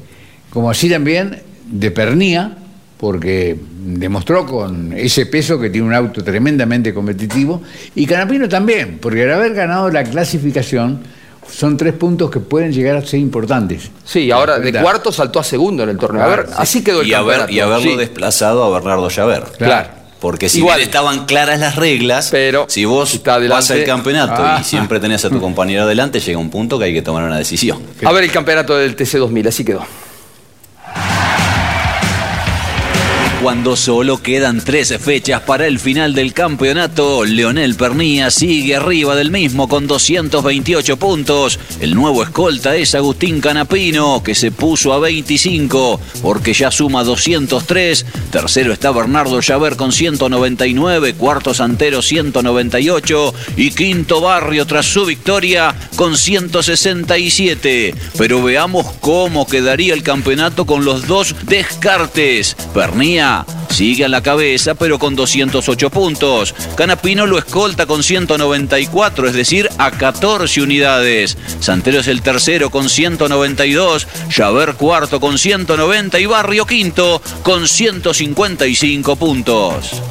como así también de Pernía, porque demostró con ese peso que tiene un auto tremendamente competitivo, y Canapino también, porque al haber ganado la clasificación, son tres puntos que pueden llegar a ser importantes. Sí, ahora de cuarto saltó a segundo en el torneo. A ver, sí. así quedó el y, campeonato. haber, y haberlo sí. desplazado a Bernardo Llaver. Claro. Porque si Igual. bien estaban claras las reglas, pero si vos vas al campeonato ah. y siempre tenés a tu compañero adelante, llega un punto que hay que tomar una decisión. A ver el campeonato del TC2000, así quedó. Cuando solo quedan 13 fechas para el final del campeonato, Leonel Pernía sigue arriba del mismo con 228 puntos. El nuevo escolta es Agustín Canapino, que se puso a 25 porque ya suma 203. Tercero está Bernardo Llaver con 199, cuarto Santero 198 y quinto Barrio tras su victoria con 167. Pero veamos cómo quedaría el campeonato con los dos descartes. Pernía sigue a la cabeza, pero con 208 puntos. Canapino lo escolta con 194, es decir, a 14 unidades. Santero es el tercero con 192, Javer cuarto con 190 y Barrio quinto con 155 puntos.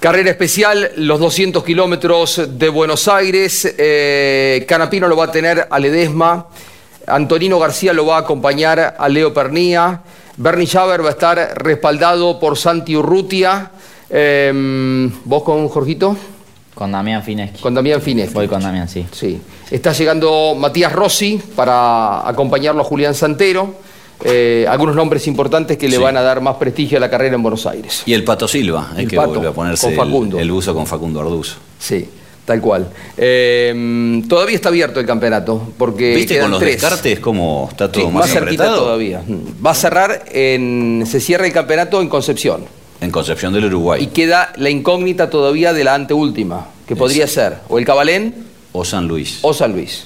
Carrera especial, los 200 kilómetros de Buenos Aires. Eh, Canapino lo va a tener a Ledesma. Antonino García lo va a acompañar a Leo Pernía. Bernie Javer va a estar respaldado por Santi Urrutia. Eh, ¿Vos con Jorgito? Con Damián Fineschi. Con Damián Fineschi. Voy con Damián, sí. Sí. Está llegando Matías Rossi para acompañarlo a Julián Santero. Eh, algunos nombres importantes que le Sí. van a dar más prestigio a la carrera en Buenos Aires. Y el Pato Silva, hay El que Pato, volver a ponerse con Facundo. el, el buzo con Facundo Arduzo. Sí, tal cual. Eh, todavía está abierto el campeonato porque ¿Viste con los tres. descartes cómo está todo Sí, más más cerquita apretado? todavía. Mm. Va a cerrar en. Se cierra el campeonato en Concepción. En Concepción del Uruguay. Y queda la incógnita todavía de la anteúltima, que podría ser o el Cabalén O San Luis. o San Luis.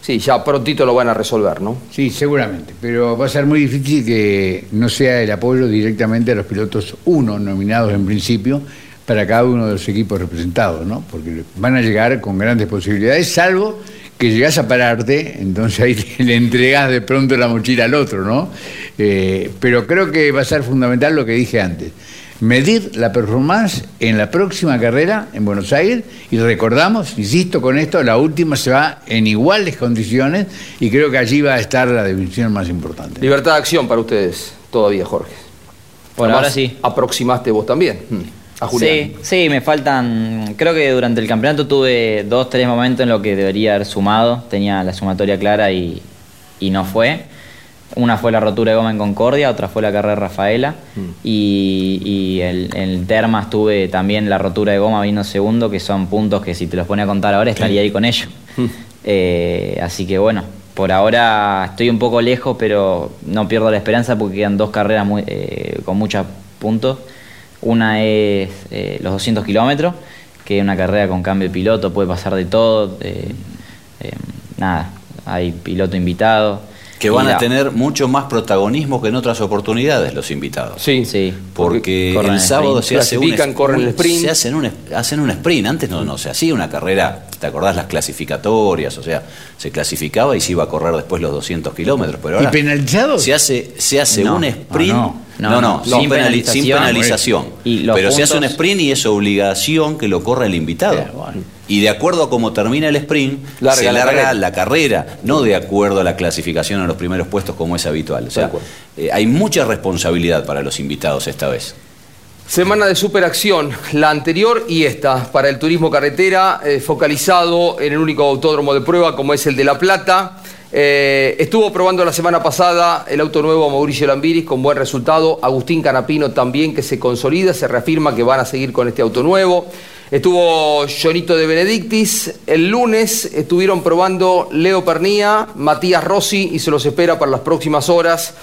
Sí, ya prontito lo van a resolver, ¿no? Sí, seguramente, pero va a ser muy difícil que no sea el apoyo directamente a los pilotos uno nominados en principio para cada uno de los equipos representados, ¿no? Porque van a llegar con grandes posibilidades, salvo que llegas a pararte, entonces ahí le entregas de pronto la mochila al otro, ¿no? Eh, pero creo que va a ser fundamental lo que dije antes. Medir la performance en la próxima carrera en Buenos Aires y recordamos, insisto con esto, la última se va en iguales condiciones y creo que allí va a estar la definición más importante. Libertad de acción para ustedes todavía, Jorge. Por Además, ahora sí. Aproximaste vos también mm, a Julián. Sí, sí, me faltan. Creo que durante el campeonato tuve dos, tres momentos en los que debería haber sumado. Tenía la sumatoria clara y, y no fue. Una fue la rotura de goma en Concordia, otra fue la carrera de Rafaela. Y, y el, el Termas tuve también la rotura de goma vino segundo, que son puntos que si te los pone a contar ahora estaría ahí con ellos. Eh, así que bueno, por ahora estoy un poco lejos, pero no pierdo la esperanza porque quedan dos carreras muy- eh, con muchos puntos. Una es eh, los 200 kilómetros, que es una carrera con cambio de piloto, puede pasar de todo. eh, eh, nada, hay piloto invitado. Que van a tener mucho más protagonismo que en otras oportunidades los invitados. Sí, sí. Porque el sábado sprint. se hace un, corren el un- sprint. se hacen un, hacen un sprint. Antes no, no se hacía una carrera, ¿te acordás? Las clasificatorias, o sea, se clasificaba y se iba a correr después los 200 kilómetros. Pero ahora ¿Y penalizados? se hace, se hace No. un sprint. No. No, No, no, no. sin, penalización. Y Pero se hace un puntos- sprint y es obligación que lo corra el invitado. Y de acuerdo a cómo termina el sprint, Larga se la larga carrera. la carrera, no de acuerdo a la clasificación en los primeros puestos como es habitual. O sea, eh, hay mucha responsabilidad para los invitados esta vez. Semana de superacción, la anterior y esta, para el turismo carretera, eh, focalizado en el único autódromo de prueba como es el de La Plata. Eh, estuvo probando la semana pasada el auto nuevo Mauricio Lambiris con buen resultado. Agustín Canapino también que se consolida, se reafirma que van a seguir con este auto nuevo. Estuvo Jonito de Benedictis. El lunes estuvieron probando Leo Pernía, Matías Rossi y se los espera para las próximas horas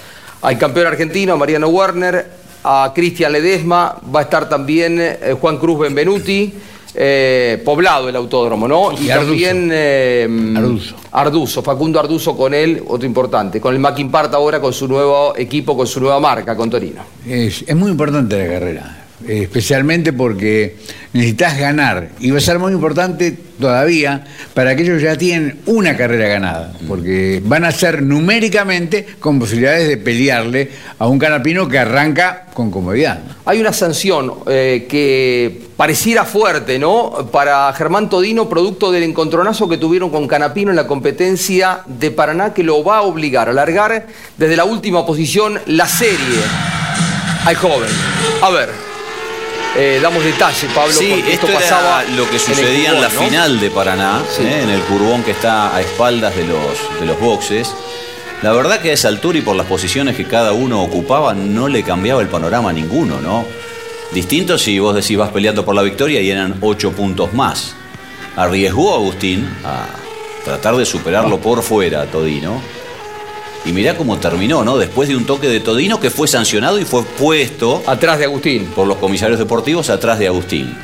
al campeón argentino, Mariano Werner, a Cristian Ledesma, va a estar también eh, Juan Cruz Benvenuti, eh, poblado el autódromo, ¿no? Y Arduzo. también eh, Arduzo. Arduzo, Facundo Arduzo con él, otro importante, con el Mackinpart ahora con su nuevo equipo, con su nueva marca, con Torino. Es, es muy importante la carrera, especialmente porque necesitas ganar. Y va a ser muy importante todavía para aquellos que ya tienen una carrera ganada, porque van a ser numéricamente con posibilidades de pelearle a un canapino que arranca con comodidad. Hay una sanción eh, que pareciera fuerte, ¿no? Para Germán Todino, producto del encontronazo que tuvieron con Canapino en la competencia de Paraná, que lo va a obligar a largar desde la última posición la serie al joven. A ver, eh, damos detalle, Pablo, Sí, porque esto esto era pasaba lo que sucedía en, la final de Paraná, Sí. ¿eh? en el curbón que está a espaldas de los, de los boxes. La verdad que a esa altura y por las posiciones que cada uno ocupaba no le cambiaba el panorama a ninguno, ¿no? Distinto si vos decís vas peleando por la victoria y eran ocho puntos más. Arriesgó Agustín a tratar de superarlo por fuera a Todino. Y mirá cómo terminó, ¿no? Después de un toque de Todino que fue sancionado y fue puesto Atrás de Agustín. por los comisarios deportivos atrás de Agustín.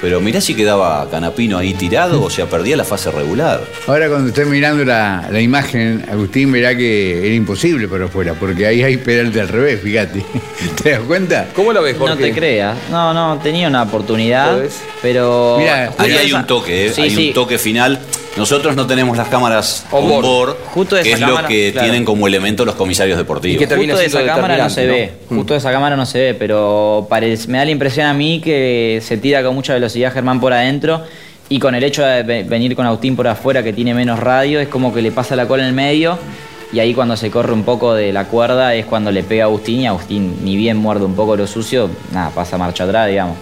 Pero mirá si quedaba Canapino ahí tirado o sea, perdía la fase regular. Ahora cuando esté mirando la, la imagen, Agustín verá que era imposible para afuera, porque ahí hay pedalte al revés, fíjate. ¿Te das cuenta? ¿Cómo la ves, Jorge? No te creas. No, no, tenía una oportunidad, pero... Mira, Ahí hay un toque, ¿eh? Sí, hay sí. un toque final. Nosotros no tenemos las cámaras On on board. board, Justo esa que es lo que claro. tienen como elemento los comisarios deportivos. Y que Justo de esa cámara no se ve, justo de esa cámara no se ve, pero parece- me da la impresión a mí que se tira con mucha velocidad Germán por adentro y con el hecho de ve- venir con Agustín por afuera que tiene menos radio, es como que le pasa la cola en el medio y ahí cuando se corre un poco de la cuerda es cuando le pega a Agustín y Agustín ni bien muerde un poco lo sucio, nada, pasa marcha atrás, digamos.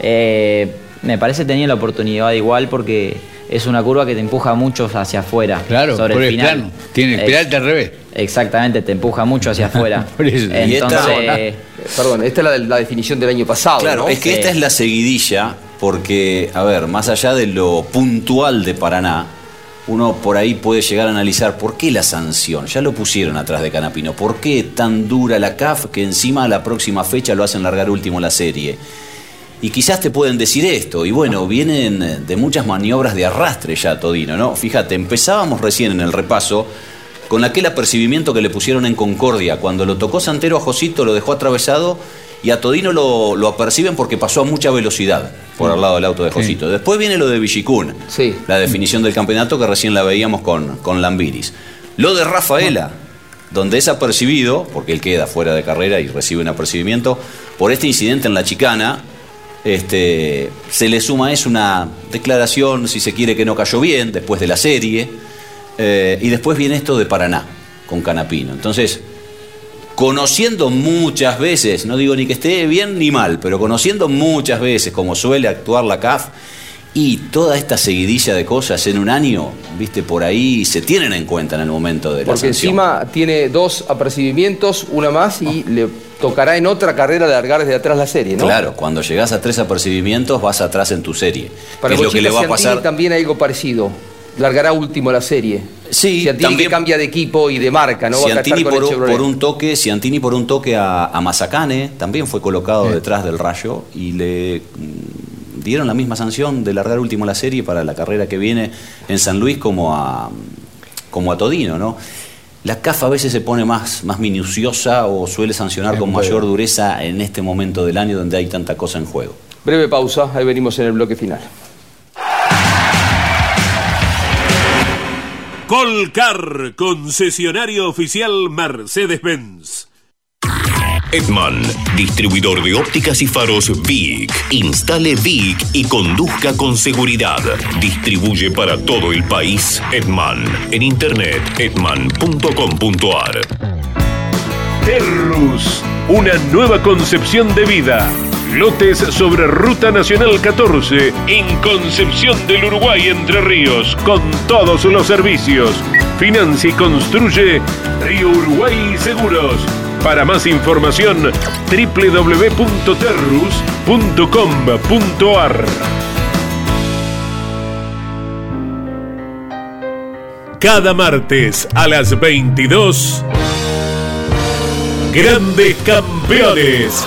Eh, me parece que tenía la oportunidad igual porque es una curva que te empuja mucho hacia afuera. Claro, sobre por el el final. plano. Tiene pedalte al revés. Exactamente, te empuja mucho hacia afuera. Por eso. Y esta- Entonces, Perdón, esta es la, la definición del año pasado, Claro, ¿no? es que Sí. esta es la seguidilla, porque, a ver, más allá de lo puntual de Paraná, uno por ahí puede llegar a analizar por qué la sanción, ya lo pusieron atrás de Canapino, por qué tan dura la CAF que encima a la próxima fecha lo hacen largar último la serie. Y quizás te pueden decir esto, y bueno, vienen de muchas maniobras de arrastre ya Todino, ¿no? Fíjate, empezábamos recién en el repaso con aquel apercibimiento que le pusieron en Concordia, cuando lo tocó Santero a Josito, lo dejó atravesado y a Todino lo, lo aperciben porque pasó a mucha velocidad por al lado del auto de Josito. Después viene lo de Villicún, Sí. la definición del campeonato que recién la veíamos con, con Lambiris. Lo de Rafaela, donde es apercibido, porque él queda fuera de carrera y recibe un apercibimiento, por este incidente en la chicana, este, se le suma a eso una declaración, si se quiere, que no cayó bien después de la serie, eh, y después viene esto de Paraná, con Canapino. Entonces, conociendo muchas veces, no digo ni que esté bien ni mal, pero conociendo muchas veces como suele actuar la CAF y toda esta seguidilla de cosas en un año, viste, por ahí se tienen en cuenta en el momento de la Porque sanción. encima tiene dos apercibimientos, una más, y le tocará en otra carrera largar desde atrás la serie, ¿no? Claro, cuando llegás a tres apercibimientos vas atrás en tu serie. Para que es lo que le va a pasar. también hay algo parecido. Largará último la serie. Sí, Ciantini también- que cambia de equipo y de marca, ¿no? Ciantini por, por un toque, Ciantini por un toque a, a Mazacane, también fue colocado detrás del rayo y le dieron la misma sanción de largar último la serie para la carrera que viene en San Luis como a, como a Todino, ¿no? La CAF a veces se pone más, más minuciosa o suele sancionar con mayor dureza en este momento del año donde hay tanta cosa en juego. Breve pausa, ahí venimos en el bloque final. Colcar, concesionario oficial Mercedes-Benz. Edman, distribuidor de ópticas y faros VIC. Instale VIC y conduzca con seguridad. Distribuye para todo el país Edman. En internet edman.com.ar. Terrus, una nueva concepción de vida. Lotes sobre Ruta Nacional 14 en Concepción del Uruguay Entre Ríos con todos los servicios. Financia y construye Río Uruguay Seguros. Para más información www.terrus.com.ar Cada martes a las 22 Grandes Campeones.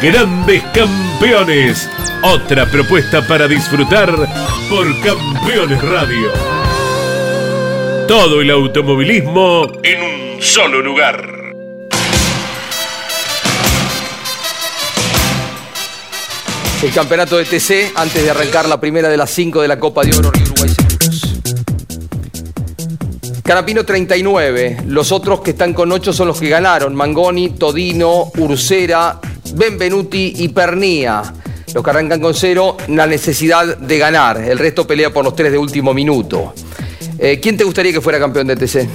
Grandes campeones. Otra propuesta para disfrutar por Campeones Radio. Todo el automovilismo en un solo lugar. El campeonato de TC, antes de arrancar la primera de las cinco de la Copa de Oro Río Uruguay Seguros. Canapino 39. Los otros que están con 8 son los que ganaron. Mangoni, Todino, Ursera, Benvenuti y Pernía. Los que arrancan con cero, la necesidad de ganar. El resto pelea por los tres de último minuto. Eh, ¿Quién te gustaría que fuera campeón de TC?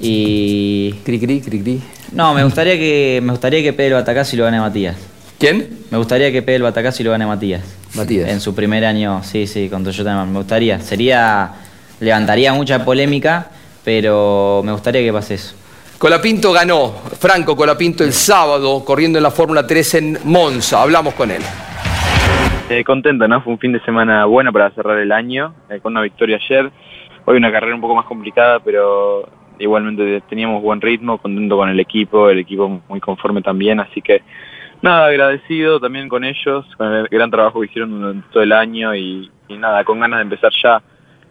Y. Cri, cri, cri, cri. No, me gustaría que. Me gustaría que Pedro Batacás y lo gane Matías. ¿Quién? Me gustaría que Pedro Batacás y lo gane Matías. Matías. En su primer año, sí, sí, con Toyota. Me gustaría. Sería. Levantaría mucha polémica, pero me gustaría que pase eso. Colapinto ganó, Franco Colapinto el sábado, corriendo en la Fórmula 3 en Monza. Hablamos con él. Eh, contento, ¿no? Fue un fin de semana bueno para cerrar el año, eh, con una victoria ayer. Hoy una carrera un poco más complicada, pero igualmente teníamos buen ritmo, contento con el equipo, el equipo muy conforme también, así que nada, agradecido también con ellos, con el gran trabajo que hicieron durante todo el año y, y nada, con ganas de empezar ya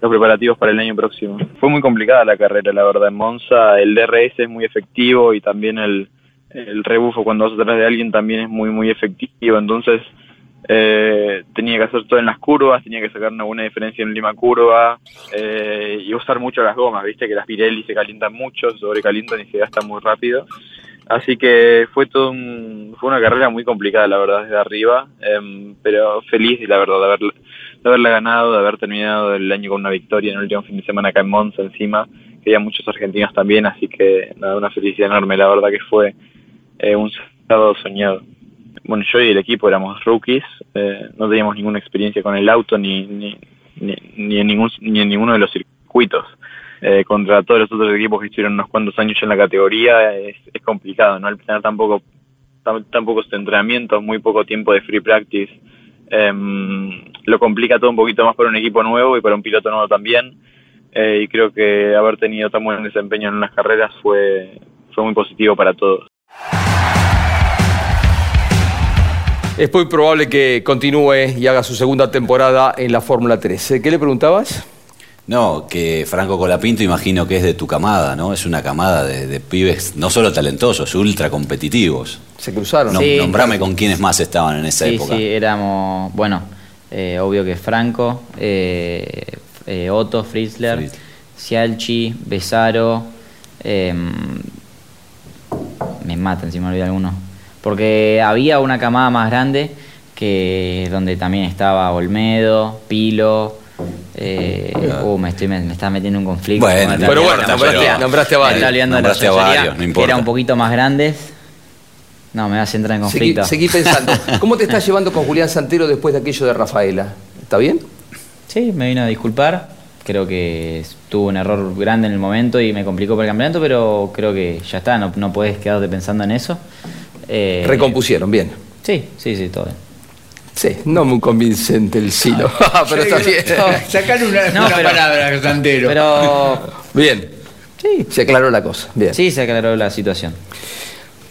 los preparativos para el año próximo. Fue muy complicada la carrera, la verdad, en Monza. El DRS es muy efectivo y también el, el rebufo cuando vas atrás de alguien también es muy, muy efectivo. Entonces, eh, tenía que hacer todo en las curvas, tenía que sacar una buena diferencia en lima curva eh, y usar mucho las gomas, viste que las Pirelli se calientan mucho, se sobrecalientan y se gastan muy rápido. Así que fue todo un- fue una carrera muy complicada, la verdad, desde arriba, em, pero feliz, la verdad, de, haber, de haberla ganado, de haber terminado el año con una victoria en el último fin de semana acá en Monza encima, que había muchos argentinos también, así que nada, una felicidad enorme, la verdad que fue eh, un sábado soñado. Bueno, yo y el equipo éramos rookies, eh, no teníamos ninguna experiencia con el auto ni, ni, ni, ni en, ningún, ni en ninguno de los circuitos. Eh, contra todos los otros equipos que estuvieron unos cuantos años en la categoría es, es complicado, ¿no? Al tener tampoco tan, tan pocos entrenamientos, muy poco tiempo de free practice, em, lo complica todo un poquito más para un equipo nuevo y para un piloto nuevo también. Eh, y creo que haber tenido tan buen desempeño en unas carreras fue, fue muy positivo para todos. Es muy probable que continúe y haga su segunda temporada en la Fórmula 3. Eh, ¿Qué le preguntabas? No, que Franco Colapinto imagino que es de tu camada, ¿no? Es una camada de, de pibes no solo talentosos, ultra competitivos. Se cruzaron. No, Sí. Nombrame con quiénes más estaban en esa sí, época. sí, éramos, bueno, eh, obvio que Franco, eh, eh, Otto, Fritzler, Cialchi, Besaro, em, me matan si me olvido alguno. Porque había una camada más grande que donde también estaba Olmedo, Pilo. Eh, uh, me, estoy, me, me está metiendo en un conflicto. Bueno, Pero bueno, nombraste, mayoría. nombraste a Me varios. la Nombraste a varios, no Que importa. eran un poquito más grandes. No, me vas a entrar en Seguí, conflicto. seguí pensando. ¿Cómo te estás llevando con Julián Santero después de aquello de Rafaela? ¿Está bien? Sí, me vino a disculpar. Creo que tuvo un error grande en el momento y me complicó para el campeonato, pero creo que ya está, no, no puedes quedarte pensando en eso. Eh, Recompusieron, bien. Sí, sí, sí, todo bien. Sí, no muy convincente el silo. pero está bien. Sacar una, No, una pero- palabra, Santero. Pero Bien. Sí. Se aclaró la cosa. Bien. sí, se aclaró la situación.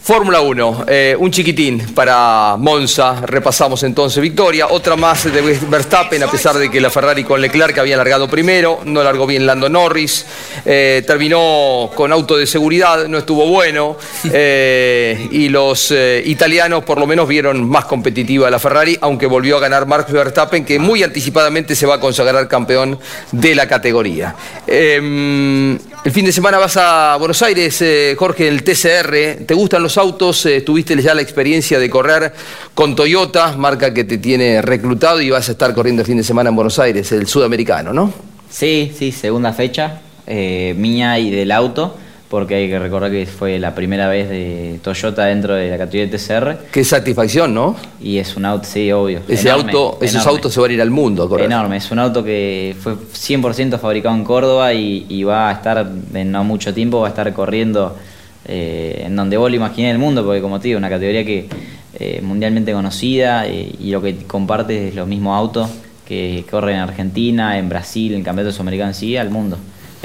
Fórmula 1, eh, un chiquitín para Monza, repasamos entonces victoria, otra más de Verstappen, a pesar de que la Ferrari con Leclerc había largado primero, no largó bien Lando Norris, eh, terminó con auto de seguridad, no estuvo bueno, eh, y los italianos por lo menos vieron más competitiva a la Ferrari, aunque volvió a ganar Max Verstappen, que muy anticipadamente se va a consagrar campeón de la categoría. El fin de semana vas a Buenos Aires, eh, Jorge, en el TCR. ¿Te gustan los autos? Eh, ¿Tuviste ya la experiencia de correr con Toyota, marca que te tiene reclutado y vas a estar corriendo el fin de semana en Buenos Aires, el sudamericano, ¿no? Sí, sí, segunda fecha, eh, mía y del auto, porque hay que recordar que fue la primera vez de Toyota dentro de la categoría de TCR. Qué satisfacción, ¿no? Y es un auto, sí, obvio. Ese enorme, auto, esos enorme. autos se van a ir al mundo a correr. Enorme, es un auto que fue 100% fabricado en Córdoba y, y va a estar en no mucho tiempo, va a estar corriendo eh, en donde vos lo imaginé el mundo, porque como te digo, una categoría que eh, mundialmente conocida eh, y lo que comparte es los mismos autos que corren en Argentina, en Brasil, en Campeonato Sudamericano en sí, al mundo.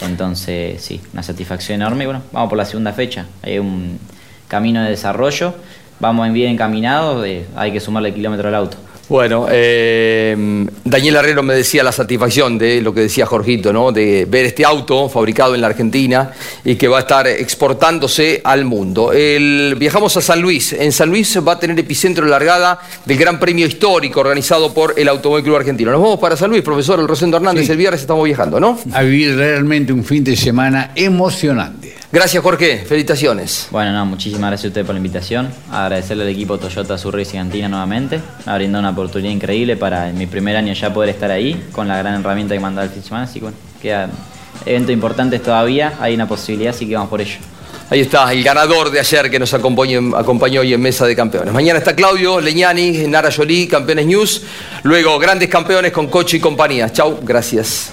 Entonces, sí, una satisfacción enorme. Bueno, vamos por la segunda fecha. Hay un camino de desarrollo, vamos bien encaminados, hay que sumarle kilómetro al auto. Bueno, eh, Daniel Herrero me decía la satisfacción de lo que decía Jorgito, ¿no? De ver este auto fabricado en la Argentina y que va a estar exportándose al mundo. El- viajamos a San Luis. En San Luis va a tener epicentro largada del Gran Premio Histórico organizado por el Automóvil Club Argentino. Nos vamos para San Luis, profesor El Rosendo Hernández. El viernes estamos viajando, ¿no? A vivir realmente un fin de semana emocionante. Gracias, Jorge. Felicitaciones. Bueno, no, muchísimas gracias a usted por la invitación. Agradecerle al equipo Toyota Sur Racing Argentina nuevamente. Me una oportunidad increíble para en mi primer año ya poder estar ahí con la gran herramienta que dado el semana. Así que bueno, quedan eventos importantes todavía. Hay una posibilidad, así que vamos por ello. Ahí está, el ganador de ayer que nos acompañó, acompañó hoy en Mesa de Campeones. Mañana está Claudio Leñani, Nara Jolie, Campeones News. Luego, grandes campeones con Coche y compañía. Chau, gracias.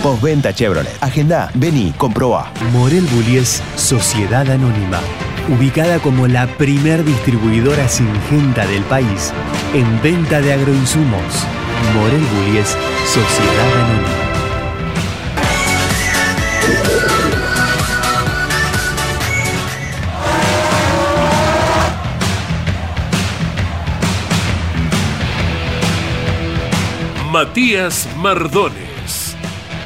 Postventa Chevrolet. Agenda, vení, comproba. Morel Bullies, Sociedad Anónima. Ubicada como la primer distribuidora singenta del país en venta de agroinsumos. Morel Bullies, Sociedad Anónima. Matías Mardones.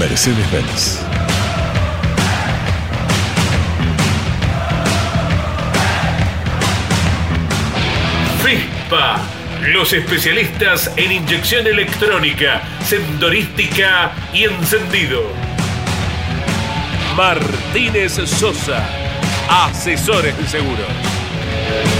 Mercedes-Benz. FISPA. Los especialistas en inyección electrónica, sendorística y encendido. Martínez Sosa. Asesores de seguros.